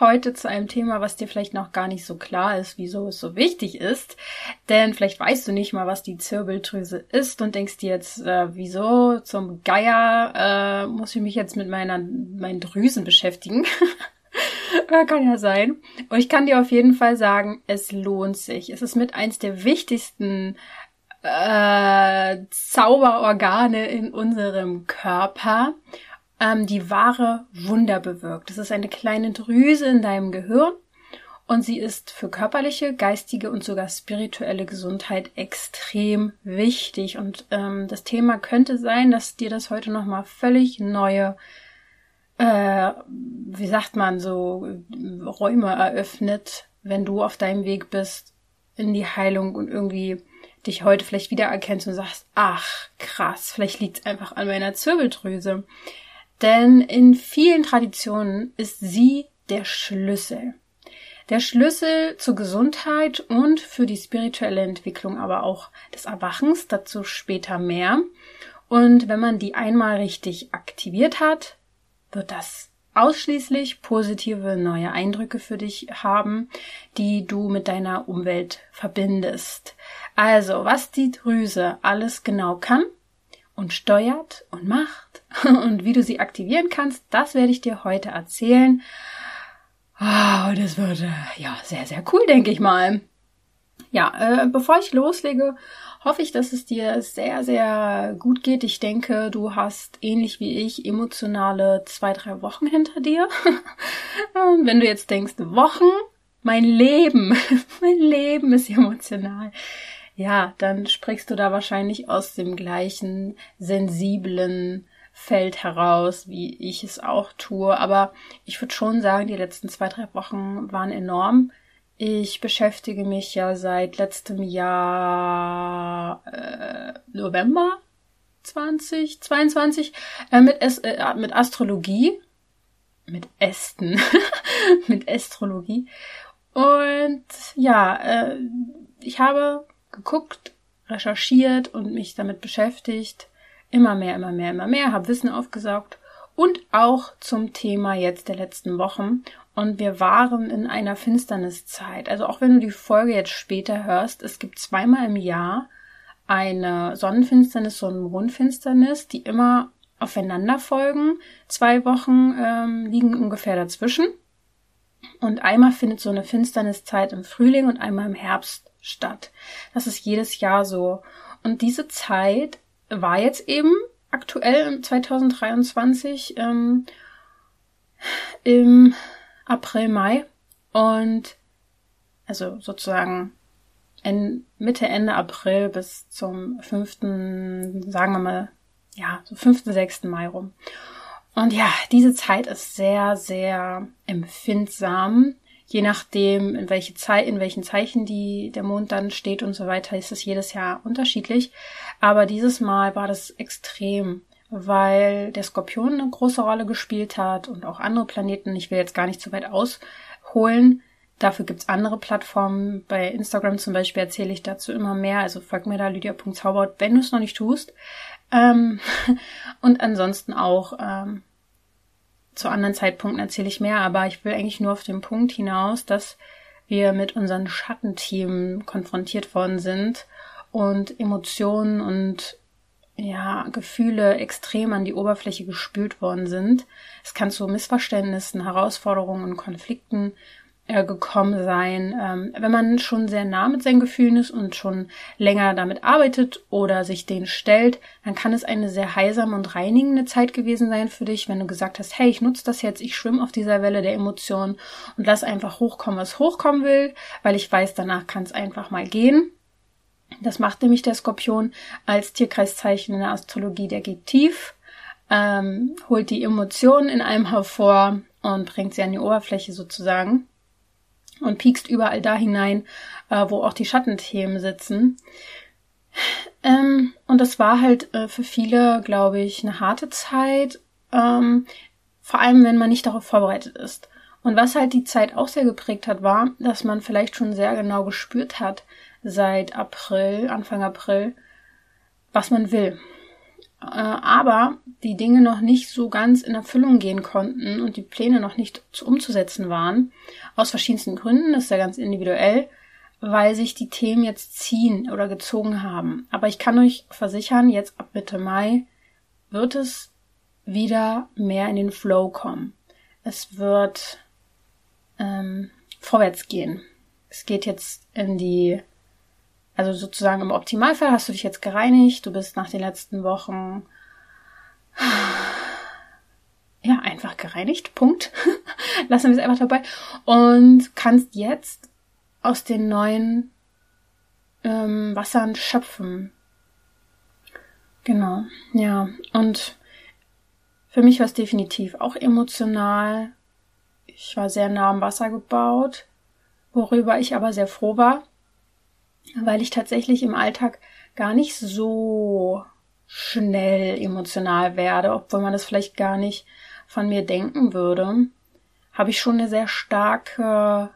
Heute zu einem Thema, was dir vielleicht noch gar nicht so klar ist, wieso es so wichtig ist. Denn vielleicht weißt du nicht mal, was die Zirbeldrüse ist und denkst dir jetzt, äh, wieso zum Geier äh, muss ich mich jetzt mit meiner, meinen Drüsen beschäftigen. kann ja sein. Und ich kann dir auf jeden Fall sagen, es lohnt sich. Es ist mit eins der wichtigsten äh, Zauberorgane in unserem Körper ähm, die wahre Wunder bewirkt. Das ist eine kleine Drüse in deinem Gehirn und sie ist für körperliche, geistige und sogar spirituelle Gesundheit extrem wichtig. Und ähm, das Thema könnte sein, dass dir das heute nochmal völlig neue, äh, wie sagt man, so Räume eröffnet, wenn du auf deinem Weg bist in die Heilung und irgendwie dich heute vielleicht wiedererkennst und sagst, ach krass, vielleicht liegt es einfach an meiner Zirbeldrüse. Denn in vielen Traditionen ist sie der Schlüssel. Der Schlüssel zur Gesundheit und für die spirituelle Entwicklung, aber auch des Erwachens, dazu später mehr. Und wenn man die einmal richtig aktiviert hat, wird das ausschließlich positive neue Eindrücke für dich haben, die du mit deiner Umwelt verbindest. Also, was die Drüse alles genau kann und steuert und macht und wie du sie aktivieren kannst, das werde ich dir heute erzählen. Oh, das wird äh, ja sehr, sehr cool, denke ich mal. Ja, äh, bevor ich loslege, hoffe ich, dass es dir sehr, sehr gut geht. Ich denke, du hast ähnlich wie ich emotionale zwei, drei Wochen hinter dir. Wenn du jetzt denkst, Wochen, mein Leben, mein Leben ist emotional ja, dann sprichst du da wahrscheinlich aus dem gleichen sensiblen Feld heraus, wie ich es auch tue. Aber ich würde schon sagen, die letzten zwei, drei Wochen waren enorm. Ich beschäftige mich ja seit letztem Jahr äh, November 2022 äh, mit, es, äh, mit Astrologie, mit Ästen, mit Astrologie. Und ja, äh, ich habe geguckt, recherchiert und mich damit beschäftigt. Immer mehr, immer mehr, immer mehr, habe Wissen aufgesaugt und auch zum Thema jetzt der letzten Wochen. Und wir waren in einer Finsterniszeit. Also auch wenn du die Folge jetzt später hörst, es gibt zweimal im Jahr eine Sonnenfinsternis und Mondfinsternis, die immer aufeinander folgen. Zwei Wochen ähm, liegen ungefähr dazwischen. Und einmal findet so eine Finsterniszeit im Frühling und einmal im Herbst statt. Das ist jedes Jahr so. Und diese Zeit war jetzt eben aktuell 2023 ähm, im April, Mai und also sozusagen Mitte, Ende April bis zum 5., sagen wir mal, ja, so 5., 6. Mai rum. Und ja, diese Zeit ist sehr, sehr empfindsam je nachdem, in welche Zeit, in welchen Zeichen die, der Mond dann steht und so weiter, ist es jedes Jahr unterschiedlich. Aber dieses Mal war das extrem, weil der Skorpion eine große Rolle gespielt hat und auch andere Planeten. Ich will jetzt gar nicht zu weit ausholen. Dafür gibt's andere Plattformen. Bei Instagram zum Beispiel erzähle ich dazu immer mehr. Also folg mir da lydia.zauberhaut, wenn du es noch nicht tust. Ähm, und ansonsten auch ähm, zu anderen Zeitpunkten erzähle ich mehr, aber ich will eigentlich nur auf den Punkt hinaus, dass wir mit unseren Schattenthemen konfrontiert worden sind und Emotionen und ja, Gefühle extrem an die Oberfläche gespült worden sind. Es kann zu Missverständnissen, Herausforderungen und Konflikten äh, gekommen sein. Ähm, wenn man schon sehr nah mit seinen Gefühlen ist und schon länger damit arbeitet oder sich denen stellt, dann kann es eine sehr heilsame und reinigende Zeit gewesen sein für dich, wenn du gesagt hast, hey, ich nutze das jetzt, ich schwimme auf dieser Welle der Emotionen und lass einfach hochkommen, was hochkommen will, weil ich weiß, danach kann es einfach mal gehen. Das macht nämlich der Skorpion als Tierkreiszeichen in der Astrologie, der geht tief, ähm, holt die Emotionen in einem hervor und bringt sie an die Oberfläche sozusagen und piekst überall da hinein, äh, wo auch die Schattenthemen sitzen. Ähm, und das war halt äh, für viele, glaube ich, eine harte Zeit, ähm, vor allem wenn man nicht darauf vorbereitet ist. Und was halt die Zeit auch sehr geprägt hat, war, dass man vielleicht schon sehr genau gespürt hat, seit April, Anfang April, was man will. Äh, aber die Dinge noch nicht so ganz in Erfüllung gehen konnten und die Pläne noch nicht umzusetzen waren. Aus verschiedensten Gründen, das ist ja ganz individuell, weil sich die Themen jetzt ziehen oder gezogen haben. Aber ich kann euch versichern, jetzt ab Mitte Mai wird es wieder mehr in den Flow kommen. Es wird ähm, vorwärts gehen. Es geht jetzt in die also sozusagen im Optimalfall hast du dich jetzt gereinigt, du bist nach den letzten Wochen ja einfach gereinigt, Punkt. Lassen wir es einfach dabei und kannst jetzt aus den neuen ähm, Wassern schöpfen. Genau, ja. Und für mich war es definitiv auch emotional. Ich war sehr nah am Wasser gebaut, worüber ich aber sehr froh war weil ich tatsächlich im Alltag gar nicht so schnell emotional werde, obwohl man das vielleicht gar nicht von mir denken würde, habe ich schon eine sehr starke,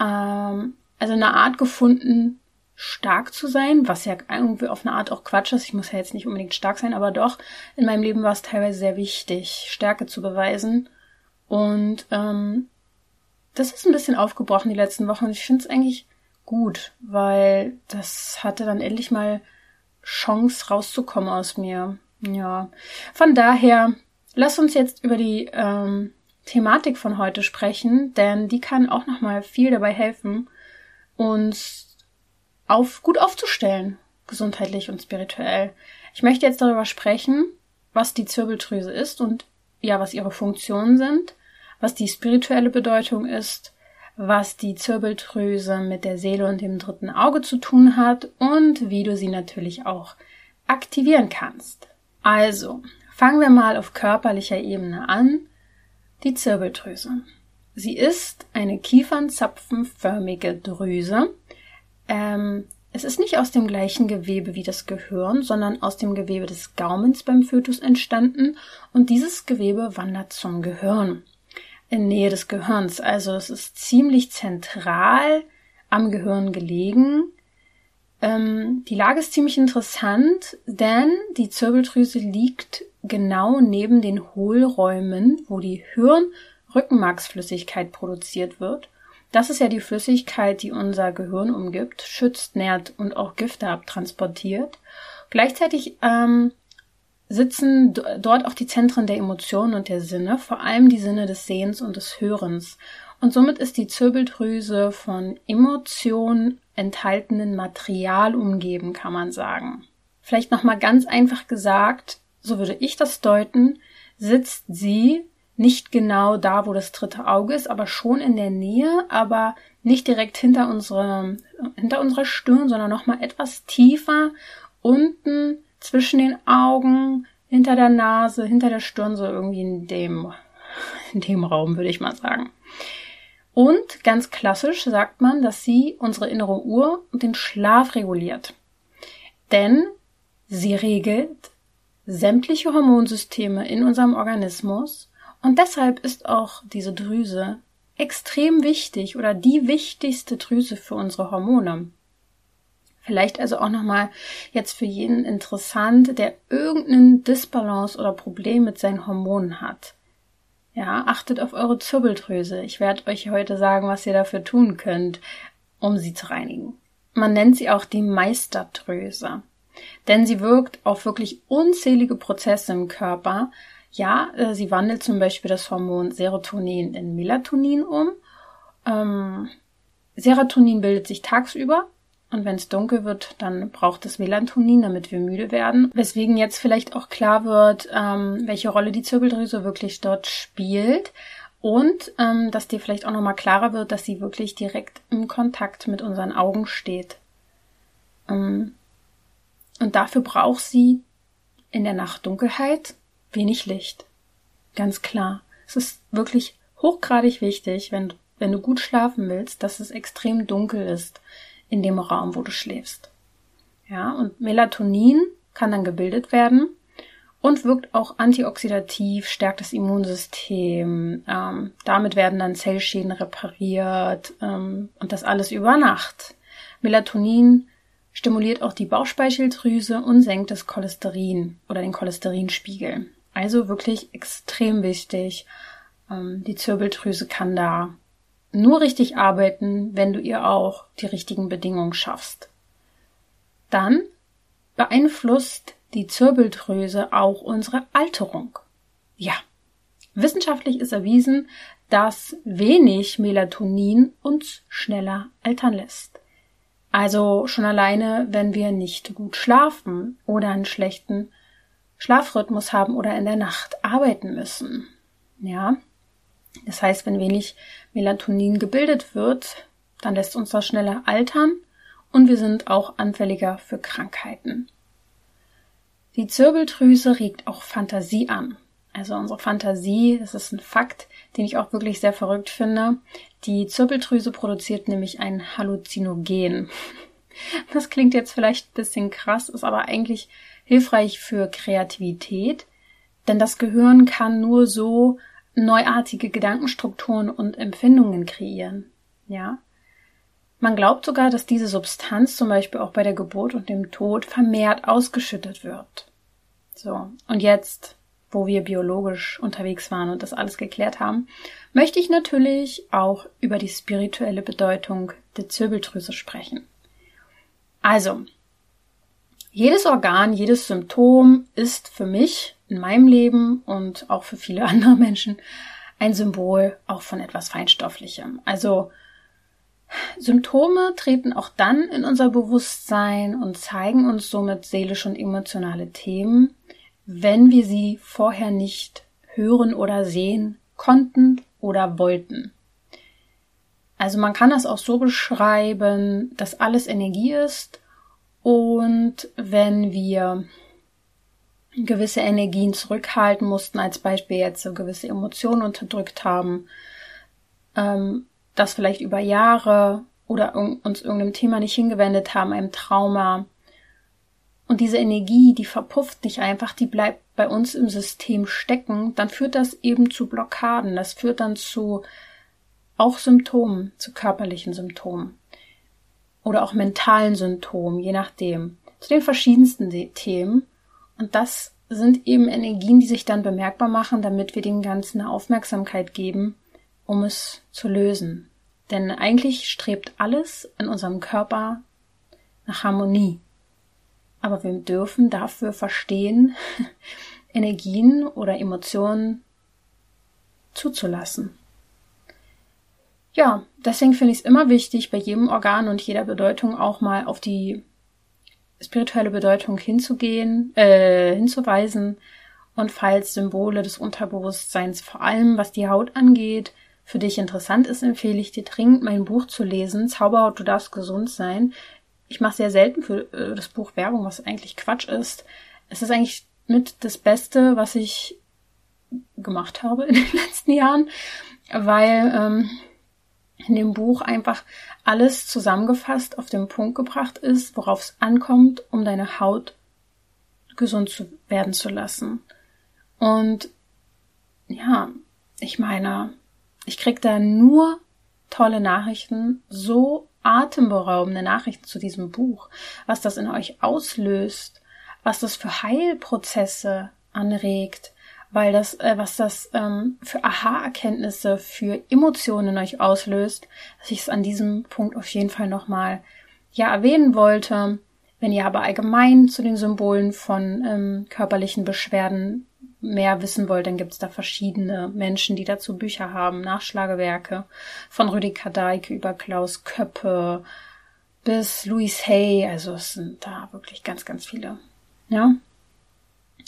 ähm, also eine Art gefunden, stark zu sein, was ja irgendwie auf eine Art auch Quatsch ist. Ich muss ja jetzt nicht unbedingt stark sein, aber doch, in meinem Leben war es teilweise sehr wichtig, Stärke zu beweisen. Und ähm, das ist ein bisschen aufgebrochen die letzten Wochen. Ich finde es eigentlich gut, weil das hatte dann endlich mal Chance rauszukommen aus mir. Ja, von daher, lass uns jetzt über die ähm, Thematik von heute sprechen, denn die kann auch noch mal viel dabei helfen, uns auf gut aufzustellen, gesundheitlich und spirituell. Ich möchte jetzt darüber sprechen, was die Zirbeldrüse ist und ja, was ihre Funktionen sind, was die spirituelle Bedeutung ist was die Zirbeldrüse mit der Seele und dem dritten Auge zu tun hat und wie du sie natürlich auch aktivieren kannst. Also, fangen wir mal auf körperlicher Ebene an. Die Zirbeldrüse. Sie ist eine kiefernzapfenförmige Drüse. Ähm, es ist nicht aus dem gleichen Gewebe wie das Gehirn, sondern aus dem Gewebe des Gaumens beim Fötus entstanden und dieses Gewebe wandert zum Gehirn in Nähe des Gehirns. Also es ist ziemlich zentral am Gehirn gelegen. Ähm, die Lage ist ziemlich interessant, denn die Zirbeldrüse liegt genau neben den Hohlräumen, wo die Hirn-Rückenmarksflüssigkeit produziert wird. Das ist ja die Flüssigkeit, die unser Gehirn umgibt, schützt, nährt und auch Gifte abtransportiert. Gleichzeitig ähm, sitzen dort auch die Zentren der Emotionen und der Sinne, vor allem die Sinne des Sehens und des Hörens. Und somit ist die Zirbeldrüse von Emotionen enthaltenen Material umgeben, kann man sagen. Vielleicht nochmal ganz einfach gesagt, so würde ich das deuten, sitzt sie nicht genau da, wo das dritte Auge ist, aber schon in der Nähe, aber nicht direkt hinter unserer, hinter unserer Stirn, sondern nochmal etwas tiefer unten zwischen den Augen, hinter der Nase, hinter der Stirn, so irgendwie in dem, in dem Raum, würde ich mal sagen. Und ganz klassisch sagt man, dass sie unsere innere Uhr und den Schlaf reguliert. Denn sie regelt sämtliche Hormonsysteme in unserem Organismus und deshalb ist auch diese Drüse extrem wichtig oder die wichtigste Drüse für unsere Hormone. Vielleicht also auch nochmal jetzt für jeden interessant, der irgendeinen Disbalance oder Problem mit seinen Hormonen hat. Ja, achtet auf eure Zirbeldrüse. Ich werde euch heute sagen, was ihr dafür tun könnt, um sie zu reinigen. Man nennt sie auch die Meisterdrüse. Denn sie wirkt auf wirklich unzählige Prozesse im Körper. Ja, äh, sie wandelt zum Beispiel das Hormon Serotonin in Melatonin um. Ähm, Serotonin bildet sich tagsüber und wenn es dunkel wird, dann braucht es Melatonin, damit wir müde werden. Weswegen jetzt vielleicht auch klar wird, ähm, welche Rolle die Zirbeldrüse wirklich dort spielt. Und ähm, dass dir vielleicht auch nochmal klarer wird, dass sie wirklich direkt im Kontakt mit unseren Augen steht. Ähm, und dafür braucht sie in der Nachtdunkelheit wenig Licht. Ganz klar. Es ist wirklich hochgradig wichtig, wenn, wenn du gut schlafen willst, dass es extrem dunkel ist in dem Raum, wo du schläfst. Ja, und Melatonin kann dann gebildet werden und wirkt auch antioxidativ, stärkt das Immunsystem. Ähm, damit werden dann Zellschäden repariert ähm, und das alles über Nacht. Melatonin stimuliert auch die Bauchspeicheldrüse und senkt das Cholesterin oder den Cholesterinspiegel. Also wirklich extrem wichtig. Ähm, die Zirbeldrüse kann da nur richtig arbeiten, wenn du ihr auch die richtigen Bedingungen schaffst. Dann beeinflusst die Zirbeldrüse auch unsere Alterung. Ja, wissenschaftlich ist erwiesen, dass wenig Melatonin uns schneller altern lässt. Also schon alleine, wenn wir nicht gut schlafen oder einen schlechten Schlafrhythmus haben oder in der Nacht arbeiten müssen. Ja. Das heißt, wenn wenig Melatonin gebildet wird, dann lässt uns das schneller altern und wir sind auch anfälliger für Krankheiten. Die Zirbeldrüse regt auch Fantasie an. Also unsere Fantasie, das ist ein Fakt, den ich auch wirklich sehr verrückt finde. Die Zirbeldrüse produziert nämlich ein Halluzinogen. Das klingt jetzt vielleicht ein bisschen krass, ist aber eigentlich hilfreich für Kreativität, denn das Gehirn kann nur so neuartige Gedankenstrukturen und Empfindungen kreieren. Ja. Man glaubt sogar, dass diese Substanz zum Beispiel auch bei der Geburt und dem Tod vermehrt ausgeschüttet wird. So. Und jetzt, wo wir biologisch unterwegs waren und das alles geklärt haben, möchte ich natürlich auch über die spirituelle Bedeutung der Zirbeldrüse sprechen. Also, jedes Organ, jedes Symptom ist für mich in meinem Leben und auch für viele andere Menschen ein Symbol auch von etwas Feinstofflichem. Also Symptome treten auch dann in unser Bewusstsein und zeigen uns somit seelische und emotionale Themen, wenn wir sie vorher nicht hören oder sehen konnten oder wollten. Also man kann das auch so beschreiben, dass alles Energie ist und wenn wir gewisse Energien zurückhalten mussten, als Beispiel jetzt so gewisse Emotionen unterdrückt haben, ähm, das vielleicht über Jahre oder uns irgendeinem Thema nicht hingewendet haben, einem Trauma. Und diese Energie, die verpufft nicht einfach, die bleibt bei uns im System stecken, dann führt das eben zu Blockaden, das führt dann zu auch Symptomen, zu körperlichen Symptomen oder auch mentalen Symptomen, je nachdem, zu den verschiedensten Themen. Und das sind eben Energien, die sich dann bemerkbar machen, damit wir dem Ganzen eine Aufmerksamkeit geben, um es zu lösen. Denn eigentlich strebt alles in unserem Körper nach Harmonie. Aber wir dürfen dafür verstehen, Energien oder Emotionen zuzulassen. Ja, deswegen finde ich es immer wichtig, bei jedem Organ und jeder Bedeutung auch mal auf die spirituelle Bedeutung hinzugehen, äh, hinzuweisen. Und falls Symbole des Unterbewusstseins, vor allem was die Haut angeht, für dich interessant ist, empfehle ich dir dringend mein Buch zu lesen. Zauberhaut, du darfst gesund sein. Ich mache sehr selten für äh, das Buch Werbung, was eigentlich Quatsch ist. Es ist eigentlich mit das Beste, was ich gemacht habe in den letzten Jahren, weil ähm, in dem Buch einfach alles zusammengefasst auf den Punkt gebracht ist, worauf es ankommt, um deine Haut gesund zu werden zu lassen. Und ja, ich meine, ich krieg da nur tolle Nachrichten, so atemberaubende Nachrichten zu diesem Buch, was das in euch auslöst, was das für Heilprozesse anregt, weil das, äh, was das ähm, für Aha-Erkenntnisse, für Emotionen in euch auslöst, dass ich es an diesem Punkt auf jeden Fall nochmal ja erwähnen wollte. Wenn ihr aber allgemein zu den Symbolen von ähm, körperlichen Beschwerden mehr wissen wollt, dann gibt es da verschiedene Menschen, die dazu Bücher haben, Nachschlagewerke von Rüdiger Deike über Klaus Köppe bis Louis Hay. Also es sind da wirklich ganz, ganz viele. Ja,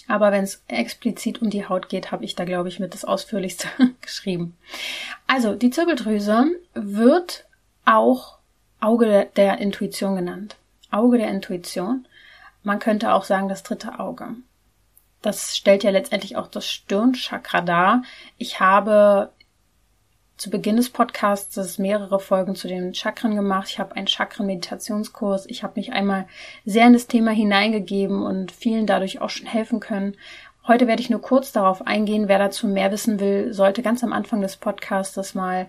aber wenn es explizit um die Haut geht, habe ich da, glaube ich, mit das Ausführlichste geschrieben. Also, die Zirbeldrüse wird auch Auge der Intuition genannt. Auge der Intuition. Man könnte auch sagen, das dritte Auge. Das stellt ja letztendlich auch das Stirnchakra dar. Ich habe zu Beginn des Podcasts mehrere Folgen zu den Chakren gemacht. Ich habe einen Chakren-Meditationskurs. Ich habe mich einmal sehr in das Thema hineingegeben und vielen dadurch auch schon helfen können. Heute werde ich nur kurz darauf eingehen. Wer dazu mehr wissen will, sollte ganz am Anfang des Podcasts mal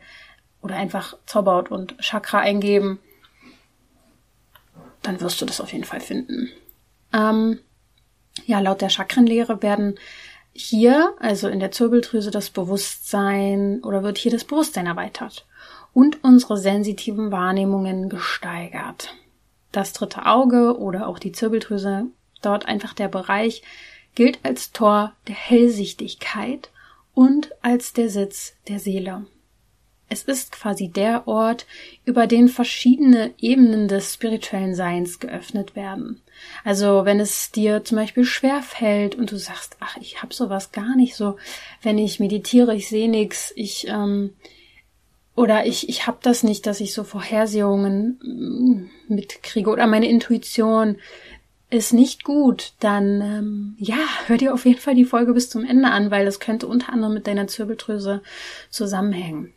oder einfach Zauberhaut und Chakra eingeben. Dann wirst du das auf jeden Fall finden. Ähm, ja, laut der Chakrenlehre werden hier, also in der Zirbeldrüse, das Bewusstsein oder wird hier das Bewusstsein erweitert und unsere sensitiven Wahrnehmungen gesteigert. Das dritte Auge oder auch die Zirbeldrüse, dort einfach der Bereich, gilt als Tor der Hellsichtigkeit und als der Sitz der Seele. Es ist quasi der Ort, über den verschiedene Ebenen des spirituellen Seins geöffnet werden. Also wenn es dir zum Beispiel schwer fällt und du sagst, ach, ich hab sowas gar nicht so, wenn ich meditiere, ich sehe nix, ich ähm, oder ich ich hab das nicht, dass ich so Vorhersehungen mm, mitkriege oder meine Intuition ist nicht gut, dann ähm, ja, hör dir auf jeden Fall die Folge bis zum Ende an, weil das könnte unter anderem mit deiner Zirbeldrüse zusammenhängen.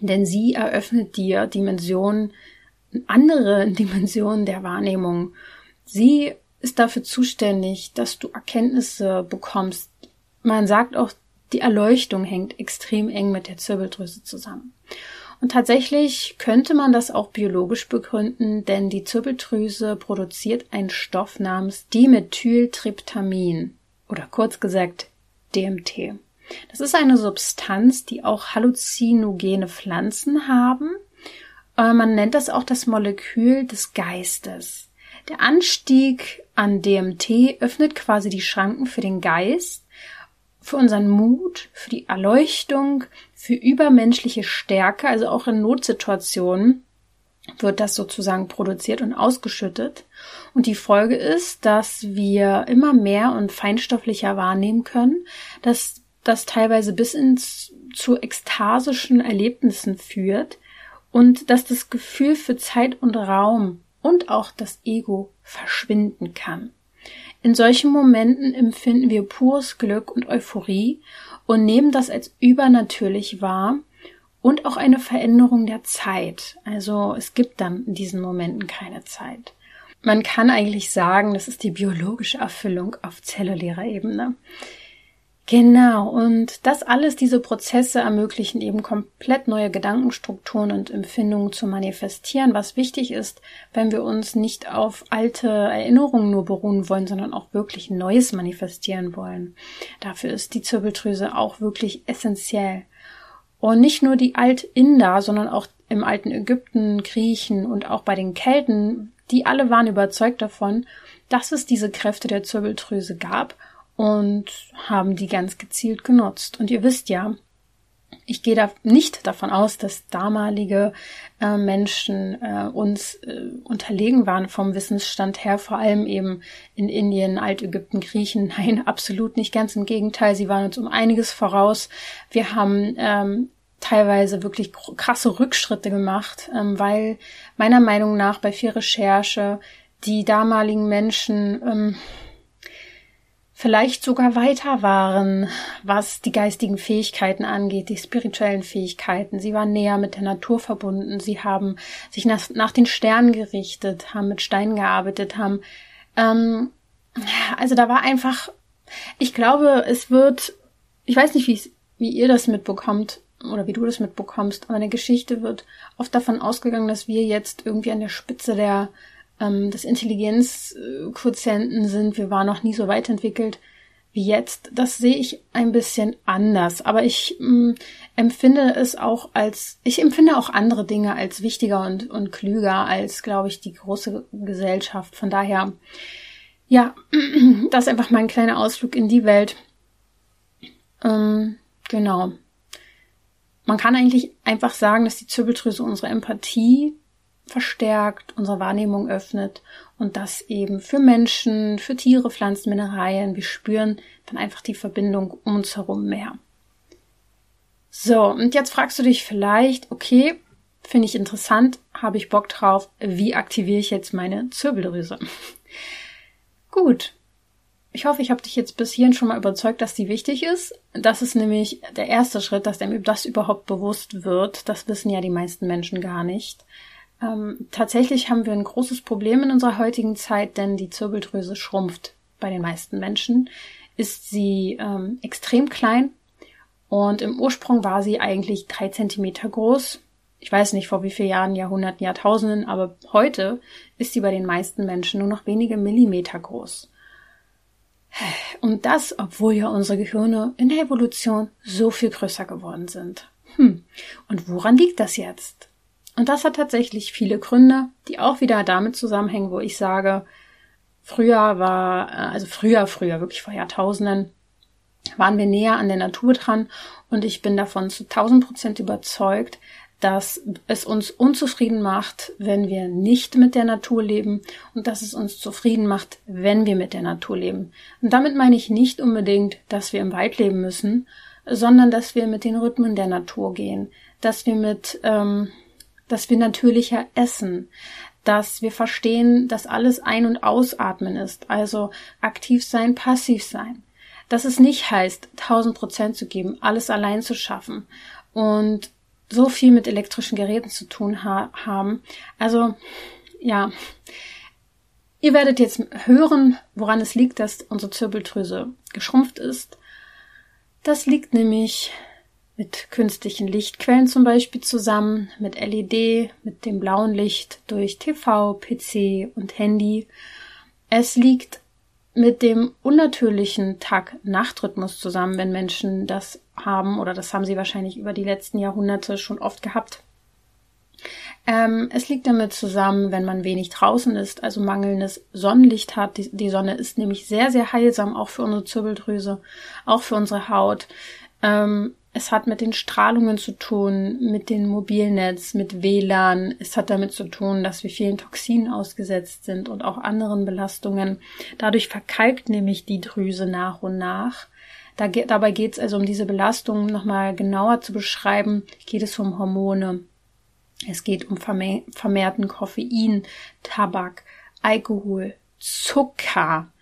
Denn sie eröffnet dir Dimensionen, andere Dimensionen der Wahrnehmung. Sie ist dafür zuständig, dass du Erkenntnisse bekommst. Man sagt auch, die Erleuchtung hängt extrem eng mit der Zirbeldrüse zusammen. Und tatsächlich könnte man das auch biologisch begründen, denn die Zirbeldrüse produziert einen Stoff namens Dimethyltryptamin oder kurz gesagt DMT. Das ist eine Substanz, die auch halluzinogene Pflanzen haben. Äh, man nennt das auch das Molekül des Geistes. Der Anstieg an DMT öffnet quasi die Schranken für den Geist, für unseren Mut, für die Erleuchtung, für übermenschliche Stärke, also auch in Notsituationen wird das sozusagen produziert und ausgeschüttet. Und die Folge ist, dass wir immer mehr und feinstofflicher wahrnehmen können, dass das teilweise bis ins zu ekstasischen Erlebnissen führt und dass das Gefühl für Zeit und Raum und auch das Ego verschwinden kann. In solchen Momenten empfinden wir pures Glück und Euphorie und nehmen das als übernatürlich wahr und auch eine Veränderung der Zeit. Also es gibt dann in diesen Momenten keine Zeit. Man kann eigentlich sagen, das ist die biologische Erfüllung auf zellulärer Ebene. Genau, und das alles, diese Prozesse ermöglichen eben komplett neue Gedankenstrukturen und Empfindungen zu manifestieren, was wichtig ist, wenn wir uns nicht auf alte Erinnerungen nur beruhen wollen, sondern auch wirklich Neues manifestieren wollen. Dafür ist die Zirbeldrüse auch wirklich essentiell. Und nicht nur die Alt-Inder, sondern auch im alten Ägypten, Griechen und auch bei den Kelten, die alle waren überzeugt davon, dass es diese Kräfte der Zirbeldrüse gab und haben die ganz gezielt genutzt. Und ihr wisst ja, ich gehe da nicht davon aus, dass damalige äh, Menschen äh, uns äh, unterlegen waren vom Wissensstand her, vor allem eben in Indien, Altägypten, Griechen. Nein, absolut nicht. Ganz im Gegenteil, sie waren uns um einiges voraus. Wir haben ähm, teilweise wirklich krasse Rückschritte gemacht, ähm, weil meiner Meinung nach bei viel Recherche die damaligen Menschen ähm, vielleicht sogar weiter waren, was die geistigen Fähigkeiten angeht, die spirituellen Fähigkeiten. Sie waren näher mit der Natur verbunden. Sie haben sich nach, nach den Sternen gerichtet, haben mit Steinen gearbeitet, haben, ähm, also da war einfach, ich glaube, es wird, ich weiß nicht, wie wie ihr das mitbekommt oder wie du das mitbekommst, aber in der Geschichte wird oft davon ausgegangen, dass wir jetzt irgendwie an der Spitze der ähm, des Intelligenzquotienten sind. Wir waren noch nie so weit entwickelt wie jetzt. Das sehe ich ein bisschen anders. Aber ich mh, mm, empfinde es auch als, ich empfinde auch andere Dinge als wichtiger und, und klüger als, glaube ich, die große Gesellschaft. Von daher, ja, das ist einfach mein kleiner Ausflug in die Welt. Ähm, genau. Man kann eigentlich einfach sagen, dass die Zirbeldrüse unsere Empathie verstärkt, unsere Wahrnehmung öffnet und das eben für Menschen, für Tiere, Pflanzen, Mineralien. Wir spüren dann einfach die Verbindung um uns herum mehr. So, und jetzt fragst du dich vielleicht, okay, finde ich interessant, habe ich Bock drauf, wie aktiviere ich jetzt meine Zirbeldrüse? Gut. ich hoffe, ich habe dich jetzt bis hierhin schon mal überzeugt, dass die wichtig ist. Das ist nämlich der erste Schritt, dass dem das überhaupt bewusst wird. Das wissen ja die meisten Menschen gar nicht. Ähm, tatsächlich haben wir ein großes Problem in unserer heutigen Zeit, denn die Zirbeldrüse schrumpft bei den meisten Menschen. Ist sie ähm, extrem klein und im Ursprung war sie eigentlich drei Zentimeter groß. Ich weiß nicht vor wie vielen Jahren, Jahrhunderten, Jahrtausenden, aber heute ist sie bei den meisten Menschen nur noch wenige Millimeter groß. Und das, obwohl ja unsere Gehirne in der Evolution so viel größer geworden sind. Hm. Und woran liegt das jetzt? Und das hat tatsächlich viele Gründe, die auch wieder damit zusammenhängen, wo ich sage, früher war, äh, also früher, früher, wirklich vor Jahrtausenden, waren wir näher an der Natur dran. Und ich bin davon zu 1000 Prozent überzeugt, dass es uns unzufrieden macht, wenn wir nicht mit der Natur leben. Und dass es uns zufrieden macht, wenn wir mit der Natur leben. Und damit meine ich nicht unbedingt, dass wir im Wald leben müssen, sondern dass wir mit den Rhythmen der Natur gehen, dass wir mit, ähm, dass wir natürlicher essen, dass wir verstehen, dass alles ein- und ausatmen ist, also aktiv sein, passiv sein. Dass es nicht heißt, tausend Prozent zu geben, alles allein zu schaffen und so viel mit elektrischen Geräten zu tun ha haben. Also, ja. Ihr werdet jetzt hören, woran es liegt, dass unsere Zirbeldrüse geschrumpft ist. Das liegt nämlich mit künstlichen Lichtquellen zum Beispiel zusammen, mit LED, mit dem blauen Licht durch TV, PC und Handy. Es liegt mit dem unnatürlichen Tag-Nacht-Rhythmus zusammen, wenn Menschen das haben, oder das haben sie wahrscheinlich über die letzten Jahrhunderte schon oft gehabt. Ähm, es liegt damit zusammen, wenn man wenig draußen ist, also mangelndes Sonnenlicht hat. Die, die, Sonne ist nämlich sehr, sehr heilsam, auch für unsere Zirbeldrüse, auch für unsere Haut. Ähm, es hat mit den Strahlungen zu tun, mit dem Mobilnetz, mit WLAN. Es hat damit zu tun, dass wir vielen Toxinen ausgesetzt sind und auch anderen Belastungen. Dadurch verkalkt nämlich die Drüse nach und nach. Da, dabei geht es also um diese Belastungen nochmal genauer zu beschreiben. Geht es um Hormone. Es geht um vermehrten Koffein, Tabak, Alkohol, Zucker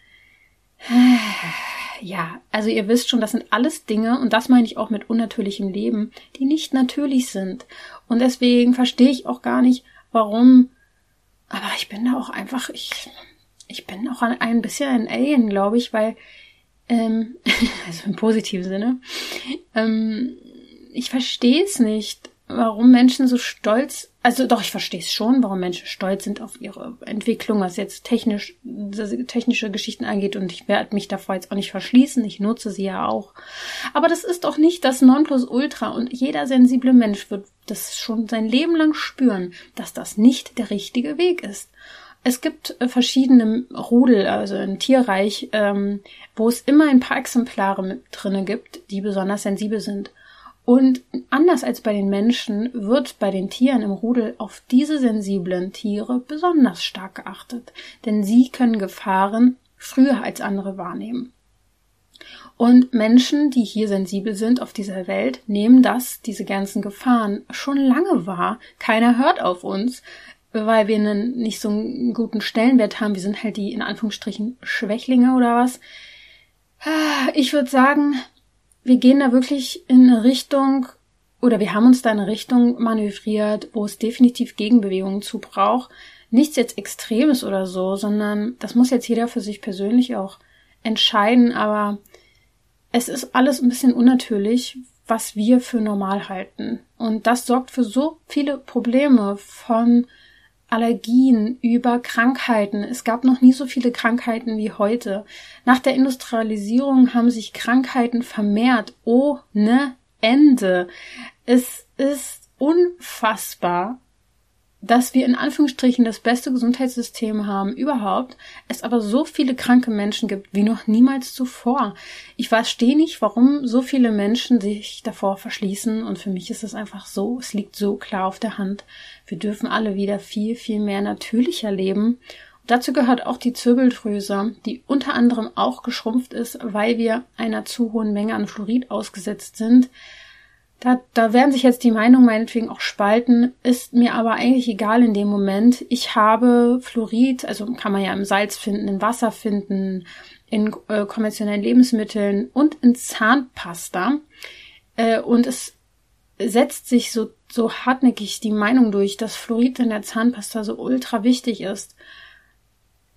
ja, also ihr wisst schon, das sind alles Dinge, und das meine ich auch mit unnatürlichem Leben, die nicht natürlich sind. Und deswegen verstehe ich auch gar nicht, warum. Aber ich bin da auch einfach, ich, ich bin auch ein bisschen ein Alien, glaube ich, weil, ähm, also im positiven Sinne, ähm, ich verstehe es nicht warum Menschen so stolz, also doch, ich verstehe es schon, warum Menschen stolz sind auf ihre Entwicklung, was jetzt technisch, technische Geschichten angeht und ich werde mich davor jetzt auch nicht verschließen, ich nutze sie ja auch. Aber das ist doch nicht das Nonplusultra und jeder sensible Mensch wird das schon sein Leben lang spüren, dass das nicht der richtige Weg ist. Es gibt äh, verschiedene Rudel, also ein Tierreich, ähm, wo es immer ein paar Exemplare mit drinne gibt, die besonders sensibel sind. Und anders als bei den Menschen wird bei den Tieren im Rudel auf diese sensiblen Tiere besonders stark geachtet, denn sie können Gefahren früher als andere wahrnehmen. Und Menschen, die hier sensibel sind auf dieser Welt, nehmen das, diese ganzen Gefahren, schon lange wahr. Keiner hört auf uns, weil wir einen nicht so einen guten Stellenwert haben. Wir sind halt die in Anführungsstrichen Schwächlinge oder was. Ich würde sagen, wir gehen da wirklich in eine Richtung oder wir haben uns da in eine Richtung manövriert, wo es definitiv Gegenbewegungen zu braucht. Nichts jetzt Extremes oder so, sondern das muss jetzt jeder für sich persönlich auch entscheiden, aber es ist alles ein bisschen unnatürlich, was wir für normal halten. Und das sorgt für so viele Probleme von Allergien, über Krankheiten. Es gab noch nie so viele Krankheiten wie heute. Nach der Industrialisierung haben sich Krankheiten vermehrt ohne Ende. Es ist unfassbar, dass wir in Anführungsstrichen das beste Gesundheitssystem haben überhaupt, es aber so viele kranke Menschen gibt wie noch niemals zuvor. Ich verstehe nicht, warum so viele Menschen sich davor verschließen und für mich ist es einfach so, es liegt so klar auf der Hand. Wir dürfen alle wieder viel, viel mehr natürlicher leben. dazu gehört auch die Zirbeldrüse, die unter anderem auch geschrumpft ist, weil wir einer zu hohen Menge an Fluorid ausgesetzt sind. Da, da werden sich jetzt die Meinungen meinetwegen auch spalten, ist mir aber eigentlich egal in dem Moment. Ich habe Fluorid, also kann man ja im Salz finden, in Wasser finden, in äh, konventionellen Lebensmitteln und in Zahnpasta. Äh, und es setzt sich so, so hartnäckig die Meinung durch, dass Fluorid in der Zahnpasta so ultra wichtig ist.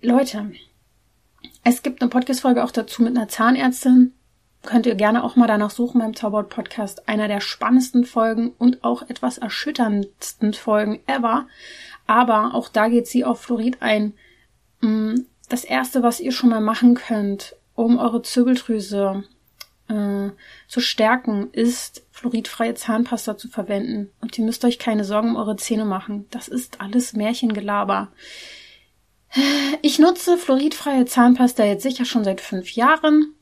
Leute, es gibt eine Podcast-Folge auch dazu mit einer Zahnärztin, könnt ihr gerne auch mal danach suchen beim Zauberwort Podcast. Einer der spannendsten Folgen und auch etwas erschütterndsten Folgen ever. Aber auch da geht sie auf Fluorid ein. Mm, das erste, was ihr schon mal machen könnt, um eure Zirbeldrüse äh, zu stärken, ist fluoridfreie Zahnpasta zu verwenden. Und ihr müsst euch keine Sorgen um eure Zähne machen. Das ist alles Märchengelaber. Ich nutze fluoridfreie Zahnpasta jetzt sicher schon seit fünf Jahren.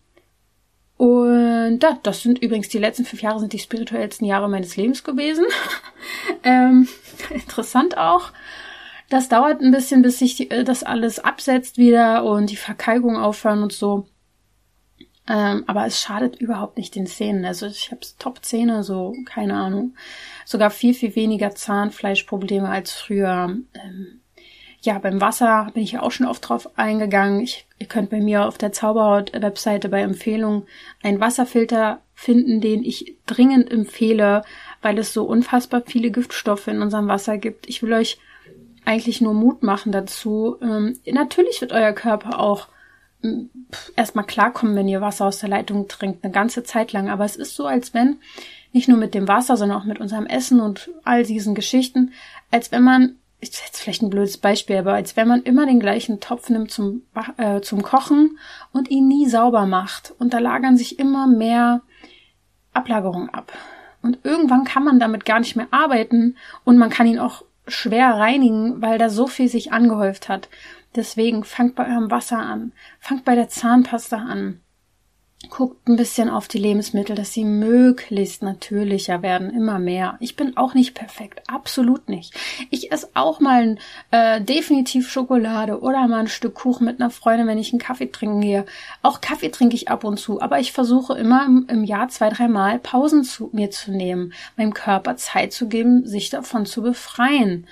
Und ja, das sind übrigens die letzten fünf Jahre sind die spirituellsten Jahre meines Lebens gewesen. ähm, interessant auch. Das dauert ein bisschen, bis sich die, äh, das alles absetzt wieder und die Verkalkung aufhören und so. Ähm, aber es schadet überhaupt nicht den Zähnen. Also ich habe Top-Zähne, so keine Ahnung. Sogar viel, viel weniger Zahnfleischprobleme als früher. Ähm, ja, beim Wasser bin ich ja auch schon oft drauf eingegangen. Ich, ihr könnt bei mir auf der Zauberhaut-Webseite bei Empfehlungen einen Wasserfilter finden, den ich dringend empfehle, weil es so unfassbar viele Giftstoffe in unserem Wasser gibt. Ich will euch eigentlich nur Mut machen dazu. Ähm, natürlich wird euer Körper auch ähm, erstmal klarkommen, wenn ihr Wasser aus der Leitung trinkt, eine ganze Zeit lang. Aber es ist so, als wenn, nicht nur mit dem Wasser, sondern auch mit unserem Essen und all diesen Geschichten, als wenn man ist jetzt vielleicht ein blödes Beispiel, aber als wenn man immer den gleichen Topf nimmt zum, äh, zum Kochen und ihn nie sauber macht. Und da lagern sich immer mehr Ablagerungen ab. Und irgendwann kann man damit gar nicht mehr arbeiten und man kann ihn auch schwer reinigen, weil da so viel sich angehäuft hat. Deswegen fangt bei eurem Wasser an, fangt bei der Zahnpasta an. Guckt ein bisschen auf die Lebensmittel, dass sie möglichst natürlicher werden, immer mehr. Ich bin auch nicht perfekt, absolut nicht. Ich esse auch mal äh, definitiv Schokolade oder mal ein Stück Kuchen mit einer Freundin, wenn ich einen Kaffee trinken gehe. Auch Kaffee trinke ich ab und zu, aber ich versuche immer im, im Jahr zwei, dreimal Pausen zu mir zu nehmen, meinem Körper Zeit zu geben, sich davon zu befreien.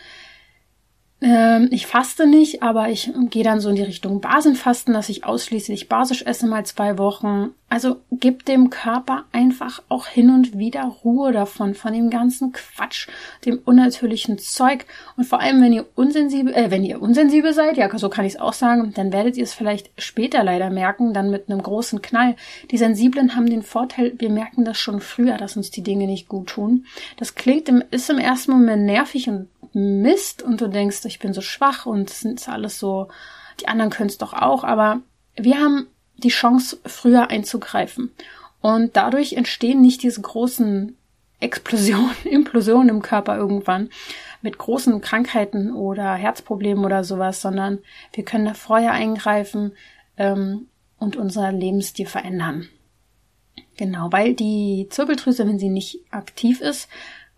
Ähm, ich faste nicht, aber ich gehe dann so in die Richtung Basenfasten, dass ich ausschließlich basisch esse mal zwei Wochen. Also gib dem Körper einfach auch hin und wieder Ruhe davon, von dem ganzen Quatsch, dem unnatürlichen Zeug. Und vor allem, wenn ihr unsensibel, äh, wenn ihr unsensibel seid, ja, so kann ich es auch sagen, dann werdet ihr es vielleicht später leider merken, dann mit einem großen Knall. Die Sensiblen haben den Vorteil, wir merken das schon früher, dass uns die Dinge nicht gut tun. Das klingt im, ist im ersten Moment nervig und Mist und du denkst, ich bin so schwach und es ist alles so, die anderen können es doch auch, aber wir haben die Chance, früher einzugreifen. Und dadurch entstehen nicht diese großen Explosionen, Implosionen im Körper irgendwann mit großen Krankheiten oder Herzproblemen oder sowas, sondern wir können da vorher eingreifen ähm, und unser Lebensstil verändern. Genau, weil die Zirbeldrüse, wenn sie nicht aktiv ist,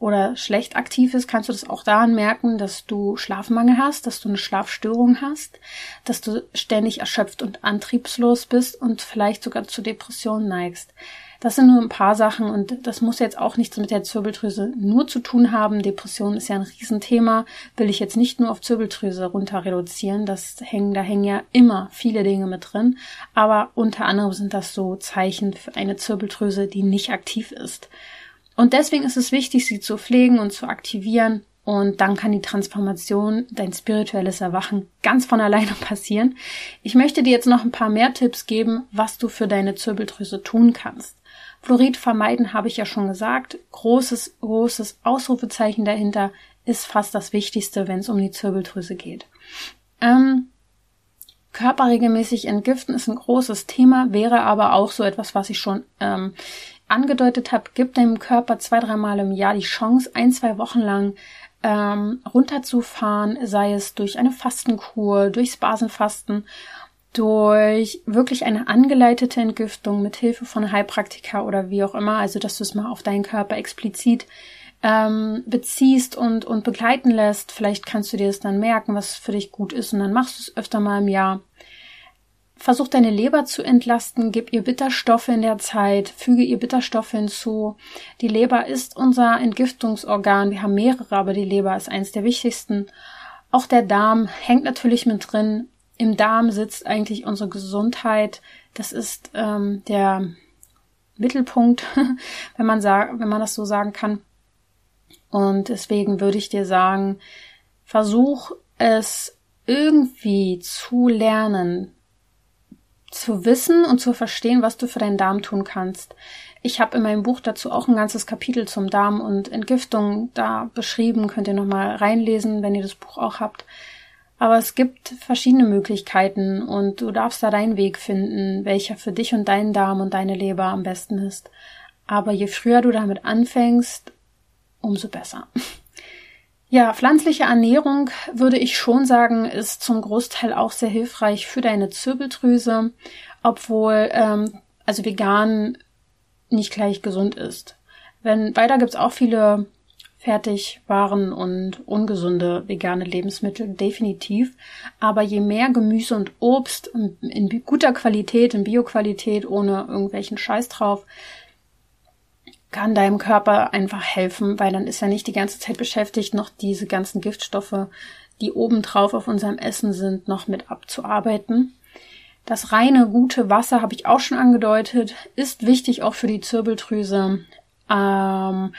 oder schlecht aktiv ist, kannst du das auch daran merken, dass du Schlafmangel hast, dass du eine Schlafstörung hast, dass du ständig erschöpft und antriebslos bist und vielleicht sogar zu Depressionen neigst. Das sind nur ein paar Sachen und das muss jetzt auch nichts mit der Zirbeldrüse nur zu tun haben. Depression ist ja ein Riesenthema, will ich jetzt nicht nur auf Zirbeldrüse runter reduzieren. Das hängen, da hängen ja immer viele Dinge mit drin. Aber unter anderem sind das so Zeichen für eine Zirbeldrüse, die nicht aktiv ist. Und deswegen ist es wichtig, sie zu pflegen und zu aktivieren. Und dann kann die Transformation, dein spirituelles Erwachen ganz von alleine passieren. Ich möchte dir jetzt noch ein paar mehr Tipps geben, was du für deine Zirbeldrüse tun kannst. Fluorid vermeiden habe ich ja schon gesagt. Großes, großes Ausrufezeichen dahinter ist fast das Wichtigste, wenn es um die Zirbeldrüse geht. Ähm, körperregelmäßig entgiften ist ein großes Thema, wäre aber auch so etwas, was ich schon ähm, angedeutet habe, gibt deinem Körper zwei, dreimal im Jahr die Chance, ein, zwei Wochen lang ähm, runterzufahren, sei es durch eine Fastenkur, durchs Basenfasten, durch wirklich eine angeleitete Entgiftung mit Hilfe von Heilpraktika oder wie auch immer, also dass du es mal auf deinen Körper explizit ähm, beziehst und, und begleiten lässt. Vielleicht kannst du dir das dann merken, was für dich gut ist und dann machst du es öfter mal im Jahr versuch deine Leber zu entlasten, gib ihr Bitterstoffe in der Zeit, füge ihr Bitterstoffe hinzu. Die Leber ist unser Entgiftungsorgan. Wir haben mehrere, aber die Leber ist eins der wichtigsten. Auch der Darm hängt natürlich mit drin. Im Darm sitzt eigentlich unsere Gesundheit. Das ist ähm, der Mittelpunkt, wenn man sagt, wenn man das so sagen kann. Und deswegen würde ich dir sagen, versuch es irgendwie zu lernen, zu wissen und zu verstehen, was du für deinen Darm tun kannst. Ich habe in meinem Buch dazu auch ein ganzes Kapitel zum Darm und Entgiftung da beschrieben. Könnt ihr nochmal reinlesen, wenn ihr das Buch auch habt. Aber es gibt verschiedene Möglichkeiten und du darfst da deinen Weg finden, welcher für dich und deinen Darm und deine Leber am besten ist. Aber je früher du damit anfängst, umso besser. Ja, pflanzliche Ernährung würde ich schon sagen, ist zum Großteil auch sehr hilfreich für deine Zirbeldrüse, obwohl ähm, also vegan nicht gleich gesund ist. Wenn weiter gibt's auch viele Fertigwaren und ungesunde vegane Lebensmittel, definitiv. Aber je mehr Gemüse und Obst in guter Qualität, in Bioqualität, ohne irgendwelchen Scheiß drauf, kann deinem Körper einfach helfen, weil dann ist er nicht die ganze Zeit beschäftigt, noch diese ganzen Giftstoffe, die obendrauf auf unserem Essen sind, noch mit abzuarbeiten. Das reine, gute Wasser, habe ich auch schon angedeutet, ist wichtig auch für die Zirbeldrüse. Ähm,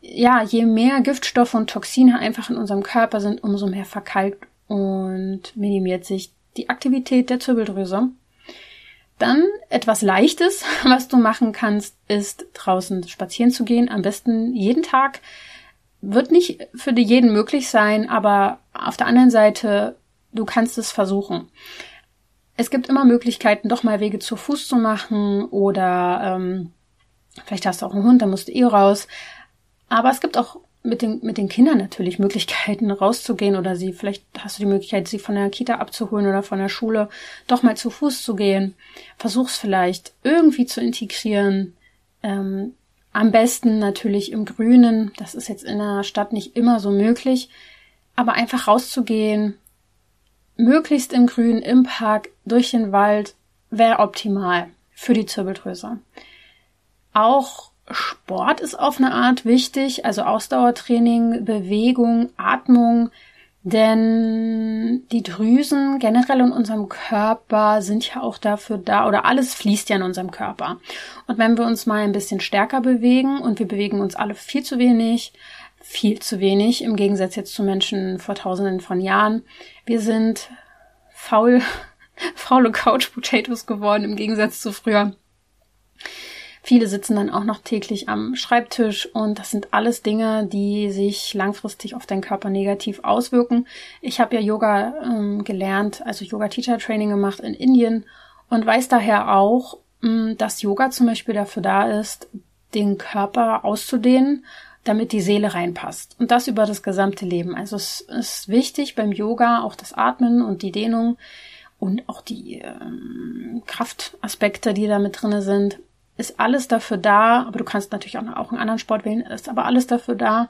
ja, je mehr Giftstoffe und Toxine einfach in unserem Körper sind, umso mehr verkalkt und minimiert sich die Aktivität der Zirbeldrüse. Dann etwas Leichtes, was du machen kannst, ist draußen spazieren zu gehen. Am besten jeden Tag. Wird nicht für jeden möglich sein, aber auf der anderen Seite, du kannst es versuchen. Es gibt immer Möglichkeiten, doch mal Wege zu Fuß zu machen oder ähm, vielleicht hast du auch einen Hund, da musst du eh raus. Aber es gibt auch mit den, mit den Kindern natürlich Möglichkeiten rauszugehen oder sie, vielleicht hast du die Möglichkeit, sie von der Kita abzuholen oder von der Schule, doch mal zu Fuß zu gehen. Versuch's vielleicht irgendwie zu integrieren. Ähm, am besten natürlich im Grünen. Das ist jetzt in der Stadt nicht immer so möglich. Aber einfach rauszugehen, möglichst im Grün, im Park, durch den Wald, wäre optimal für die Zirbeldrüse. Auch Sport ist auf eine Art wichtig, also Ausdauertraining, Bewegung, Atmung, denn die Drüsen generell in unserem Körper sind ja auch dafür da, oder alles fließt ja in unserem Körper. Und wenn wir uns mal ein bisschen stärker bewegen, und wir bewegen uns alle viel zu wenig, viel zu wenig, im Gegensatz jetzt zu Menschen vor tausenden von Jahren, wir sind faul, faule Couch Potatoes geworden im Gegensatz zu früher. Viele sitzen dann auch noch täglich am Schreibtisch und das sind alles Dinge, die sich langfristig auf deinen Körper negativ auswirken. Ich habe ja Yoga ähm, gelernt, also Yoga Teacher Training gemacht in Indien und weiß daher auch, ähm, dass Yoga zum Beispiel dafür da ist, den Körper auszudehnen, damit die Seele reinpasst. Und das über das gesamte Leben. Also es ist wichtig beim Yoga auch das Atmen und die Dehnung und auch die ähm, Kraftaspekte, die da mit drinne sind, ist alles dafür da, aber du kannst natürlich auch, auch einen anderen Sport wählen, ist aber alles dafür da,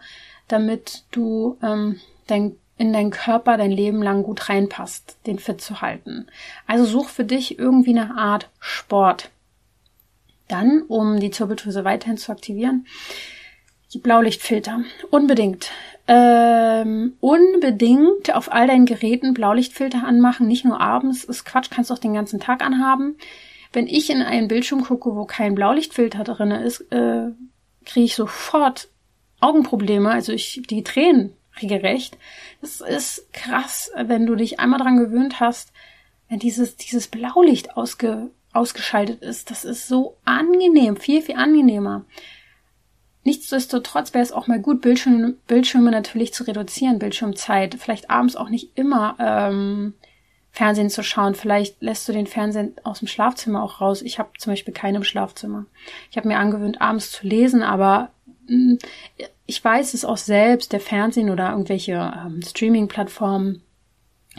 damit du ähm, dein, in deinen Körper dein Leben lang gut reinpasst, den fit zu halten. Also such für dich irgendwie eine Art Sport. Dann, um die Zirbeldrüse weiterhin zu aktivieren, die Blaulichtfilter. Unbedingt. Ähm, unbedingt auf all deinen Geräten Blaulichtfilter anmachen, nicht nur abends, ist Quatsch, kannst du auch den ganzen Tag anhaben. Wenn ich in einen Bildschirm gucke, wo kein Blaulichtfilter drin ist, äh, kriege ich sofort Augenprobleme, also ich die Tränen regelrecht. Das ist krass, wenn du dich einmal dran gewöhnt hast, wenn dieses, dieses Blaulicht ausge, ausgeschaltet ist. Das ist so angenehm, viel, viel angenehmer. Nichtsdestotrotz wäre es auch mal gut, Bildschirme, Bildschirme natürlich zu reduzieren, Bildschirmzeit. Vielleicht abends auch nicht immer ähm, Fernsehen zu schauen. Vielleicht lässt du den Fernsehen aus dem Schlafzimmer auch raus. Ich habe zum Beispiel keinen im Schlafzimmer. Ich habe mir angewöhnt, abends zu lesen, aber mh, mm, ich weiß es auch selbst, der Fernsehen oder irgendwelche ähm, Streaming-Plattformen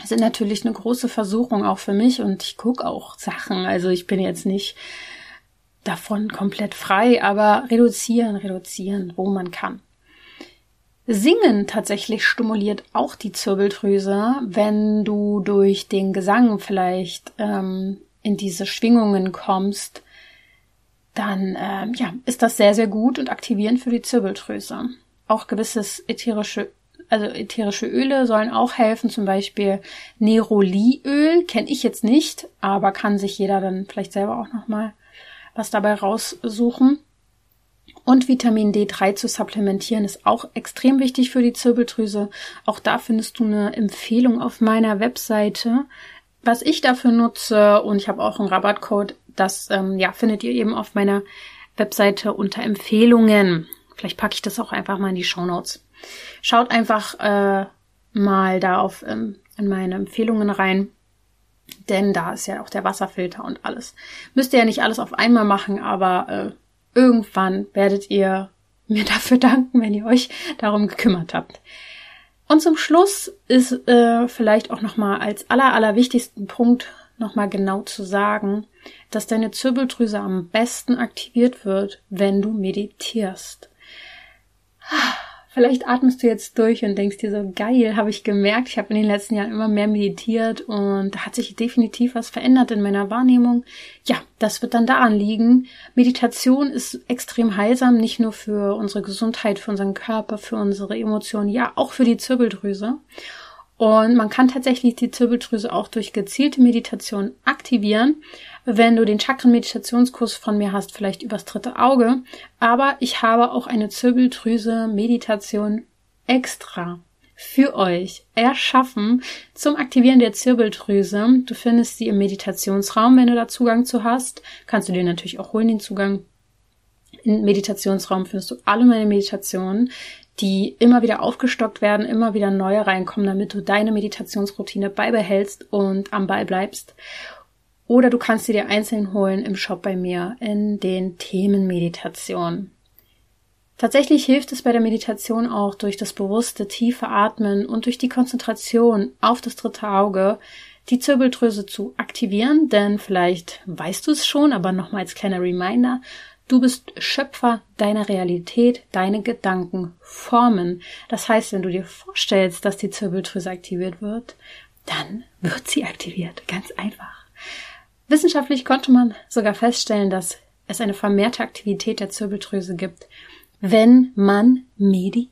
sind natürlich eine große Versuchung auch für mich und ich gucke auch Sachen. Also ich bin jetzt nicht davon komplett frei, aber reduzieren, reduzieren, wo man kann. Singen tatsächlich stimuliert auch die Zirbeldrüse, wenn du durch den Gesang vielleicht ähm, in diese Schwingungen kommst, dann ähm, ja, ist das sehr, sehr gut und aktivierend für die Zirbeldrüse. Auch gewisses ätherische, also ätherische Öle sollen auch helfen, zum Beispiel Neroliöl, kenne ich jetzt nicht, aber kann sich jeder dann vielleicht selber auch nochmal was dabei raussuchen. Und Vitamin D3 zu supplementieren ist auch extrem wichtig für die Zirbeldrüse. Auch da findest du eine Empfehlung auf meiner Webseite, was ich dafür nutze. Und ich habe auch einen Rabattcode. Das ähm, ja, findet ihr eben auf meiner Webseite unter Empfehlungen. Vielleicht packe ich das auch einfach mal in die Show Notes. Schaut einfach äh, mal da auf ähm, in meine Empfehlungen rein. Denn da ist ja auch der Wasserfilter und alles. Müsst ihr ja nicht alles auf einmal machen, aber äh, Irgendwann werdet ihr mir dafür danken, wenn ihr euch darum gekümmert habt. Und zum Schluss ist äh, vielleicht auch nochmal als aller, aller wichtigsten Punkt nochmal genau zu sagen, dass deine Zirbeldrüse am besten aktiviert wird, wenn du meditierst. Vielleicht atmest du jetzt durch und denkst dir so, geil, habe ich gemerkt, ich habe in den letzten Jahren immer mehr meditiert und da hat sich definitiv was verändert in meiner Wahrnehmung. Ja, das wird dann daran liegen. Meditation ist extrem heilsam, nicht nur für unsere Gesundheit, für unseren Körper, für unsere Emotionen, ja, auch für die Zirbeldrüse. Und man kann tatsächlich die Zirbeldrüse auch durch gezielte Meditation aktivieren wenn du den Chakren-Meditationskurs von mir hast, vielleicht übers dritte Auge. Aber ich habe auch eine Zirbeldrüse-Meditation extra für euch erschaffen zum Aktivieren der Zirbeldrüse. Du findest sie im Meditationsraum, wenn du da Zugang zu hast. Kannst du dir natürlich auch holen, den Zugang. Im Meditationsraum findest du alle meine Meditationen, die immer wieder aufgestockt werden, immer wieder neue reinkommen, damit du deine Meditationsroutine beibehältst und am Ball bleibst. Oder du kannst sie dir einzeln holen im Shop bei mir in den Themen Meditation. Tatsächlich hilft es bei der Meditation auch durch das bewusste tiefe Atmen und durch die Konzentration auf das dritte Auge, die Zirbeldrüse zu aktivieren, denn vielleicht weißt du es schon, aber nochmal als kleiner Reminder, du bist Schöpfer deiner Realität, deine Gedanken formen. Das heißt, wenn du dir vorstellst, dass die Zirbeldrüse aktiviert wird, dann wird sie aktiviert, ganz einfach. Wissenschaftlich konnte man sogar feststellen, dass es eine vermehrte Aktivität der Zirbeldrüse gibt, wenn man meditiert.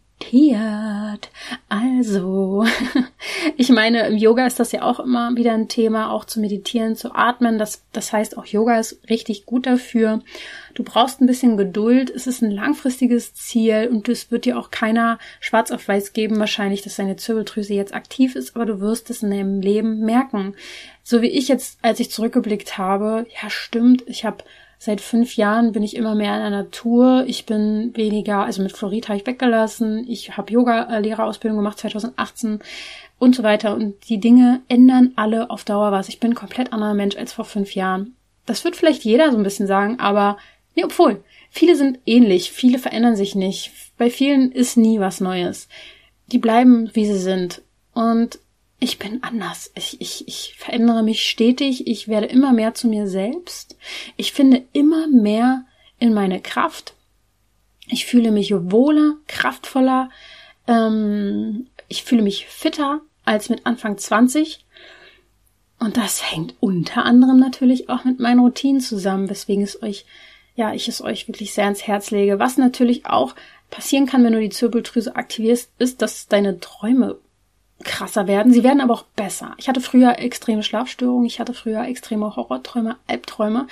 Also, ich meine, im Yoga ist das ja auch immer wieder ein Thema, auch zu meditieren, zu atmen. Das, das heißt, auch Yoga ist richtig gut dafür. Du brauchst ein bisschen Geduld. Es ist ein langfristiges Ziel und es wird dir auch keiner schwarz auf weiß geben, wahrscheinlich, dass deine Zirbeldrüse jetzt aktiv ist, aber du wirst es in deinem Leben merken. So wie ich jetzt, als ich zurückgeblickt habe, ja stimmt, ich habe seit fünf Jahren bin ich immer mehr in der Natur. Ich bin weniger, also mit Florid habe ich weggelassen. Ich habe Yoga-Lehrerausbildung gemacht 2018 und so weiter. Und die Dinge ändern alle auf Dauer was. Ich bin ein komplett anderer Mensch als vor fünf Jahren. Das wird vielleicht jeder so ein bisschen sagen, aber nee, obwohl, viele sind ähnlich, viele verändern sich nicht. Bei vielen ist nie was Neues. Die bleiben, wie sie sind. Und ich bin anders. Ich, ich, ich verändere mich stetig. Ich werde immer mehr zu mir selbst. Ich finde immer mehr in meine Kraft. Ich fühle mich wohler, kraftvoller. Ähm, ich fühle mich fitter als mit Anfang 20. Und das hängt unter anderem natürlich auch mit meinen Routinen zusammen, weswegen es euch, ja, ich es euch wirklich sehr ans Herz lege. Was natürlich auch passieren kann, wenn du die Zirbeldrüse aktivierst, ist, dass deine Träume krasser werden. Sie werden aber auch besser. Ich hatte früher extreme Schlafstörungen, ich hatte früher extreme Horrorträume, Albträume.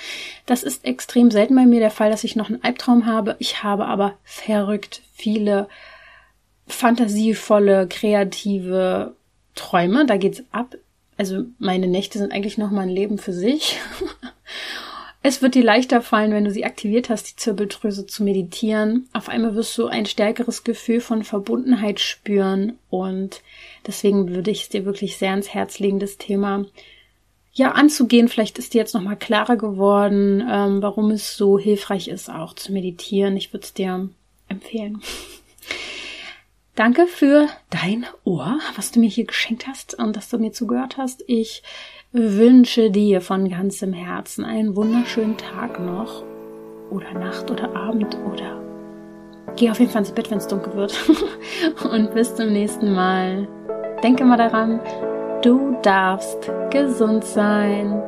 Das ist extrem selten bei mir der Fall, dass ich noch einen Albtraum habe. Ich habe aber verrückt viele fantasievolle, kreative Träume. Da geht's ab. Also meine Nächte sind eigentlich noch mal ein Leben für sich. Es wird dir leichter fallen, wenn du sie aktiviert hast, die Zirbeldrüse zu meditieren. Auf einmal wirst du ein stärkeres Gefühl von Verbundenheit spüren und deswegen würde ich es dir wirklich sehr ans Herz legen, das Thema ja anzugehen. Vielleicht ist dir jetzt nochmal klarer geworden, ähm, warum es so hilfreich ist, auch zu meditieren. Ich würde es dir empfehlen. Danke für dein Ohr, was du mir hier geschenkt hast und dass du mir zugehört hast. Ich wünsche dir von ganzem Herzen einen wunderschönen Tag noch oder Nacht oder Abend oder geh auf jeden Fall ins Bett, wenn es dunkel wird. Und bis zum nächsten Mal. Denke mal daran, du darfst gesund sein.